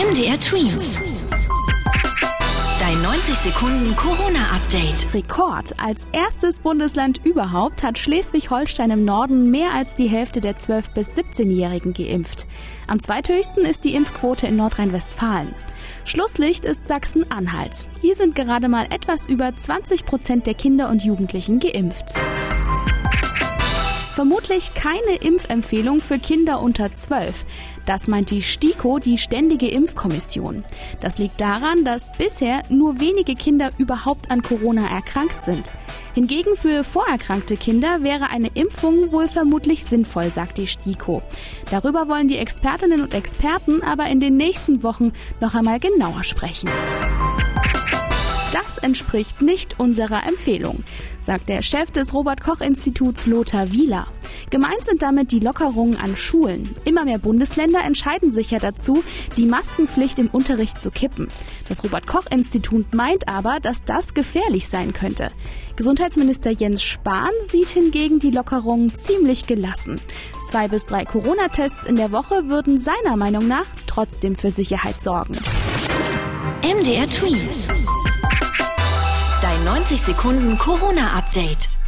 MDR Twins. Dein 90 Sekunden Corona-Update. Rekord. Als erstes Bundesland überhaupt hat Schleswig-Holstein im Norden mehr als die Hälfte der 12- bis 17-Jährigen geimpft. Am zweithöchsten ist die Impfquote in Nordrhein-Westfalen. Schlusslicht ist Sachsen-Anhalt. Hier sind gerade mal etwas über 20 Prozent der Kinder und Jugendlichen geimpft. Vermutlich keine Impfempfehlung für Kinder unter 12. Das meint die STIKO, die Ständige Impfkommission. Das liegt daran, dass bisher nur wenige Kinder überhaupt an Corona erkrankt sind. Hingegen für vorerkrankte Kinder wäre eine Impfung wohl vermutlich sinnvoll, sagt die STIKO. Darüber wollen die Expertinnen und Experten aber in den nächsten Wochen noch einmal genauer sprechen. Das entspricht nicht unserer Empfehlung, sagt der Chef des Robert Koch Instituts Lothar Wieler. Gemeint sind damit die Lockerungen an Schulen. Immer mehr Bundesländer entscheiden sich ja dazu, die Maskenpflicht im Unterricht zu kippen. Das Robert Koch Institut meint aber, dass das gefährlich sein könnte. Gesundheitsminister Jens Spahn sieht hingegen die Lockerungen ziemlich gelassen. Zwei bis drei Corona-Tests in der Woche würden seiner Meinung nach trotzdem für Sicherheit sorgen. MDR Tweet. 60 Sekunden Corona-Update.